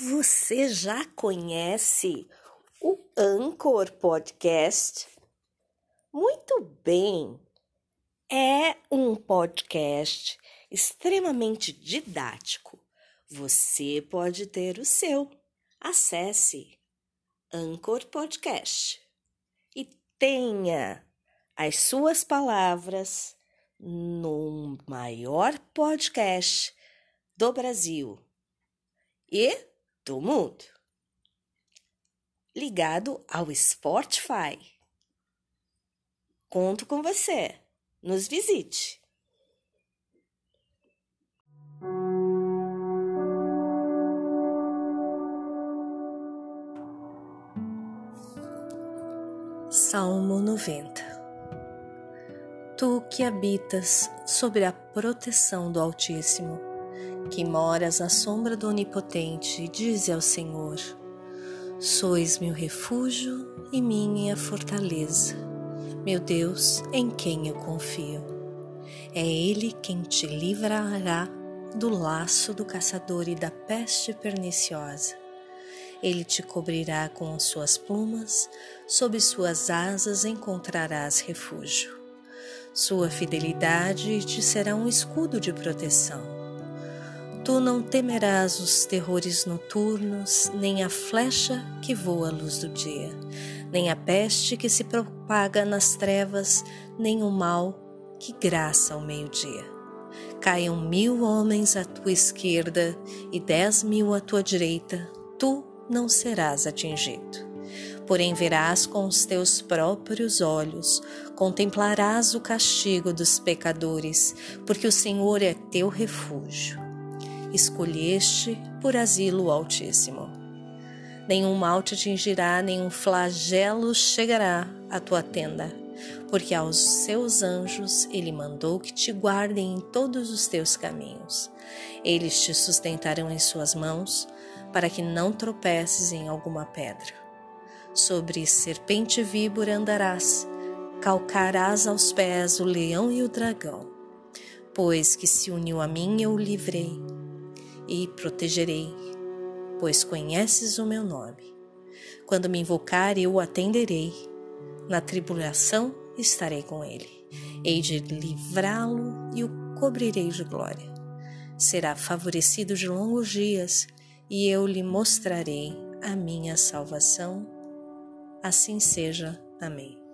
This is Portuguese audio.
Você já conhece o Anchor Podcast? Muito bem! É um podcast extremamente didático. Você pode ter o seu. Acesse Anchor Podcast e tenha as suas palavras no maior podcast do Brasil e do mundo. Ligado ao Spotify. Conto com você. Nos visite. Salmo 90 Tu que habitas sobre a proteção do Altíssimo, que moras à sombra do Onipotente, dize ao Senhor: Sois meu refúgio e minha fortaleza, meu Deus em quem eu confio. É Ele quem te livrará do laço do caçador e da peste perniciosa. Ele te cobrirá com as suas plumas, sob suas asas encontrarás refúgio. Sua fidelidade te será um escudo de proteção. Tu não temerás os terrores noturnos, nem a flecha que voa à luz do dia, nem a peste que se propaga nas trevas, nem o mal que graça ao meio-dia. Caiam mil homens à tua esquerda e dez mil à tua direita, tu não serás atingido. Porém, verás com os teus próprios olhos, contemplarás o castigo dos pecadores, porque o Senhor é teu refúgio escolheste por asilo Altíssimo. Nenhum mal te atingirá, nenhum flagelo chegará à tua tenda, porque aos seus anjos ele mandou que te guardem em todos os teus caminhos. Eles te sustentarão em suas mãos, para que não tropeces em alguma pedra. Sobre serpente víbora andarás, calcarás aos pés o leão e o dragão. Pois que se uniu a mim, eu o livrei e protegerei, pois conheces o meu nome. Quando me invocar, eu o atenderei. Na tribulação estarei com ele. Hei de livrá-lo e o cobrirei de glória. Será favorecido de longos dias e eu lhe mostrarei a minha salvação. Assim seja. Amém.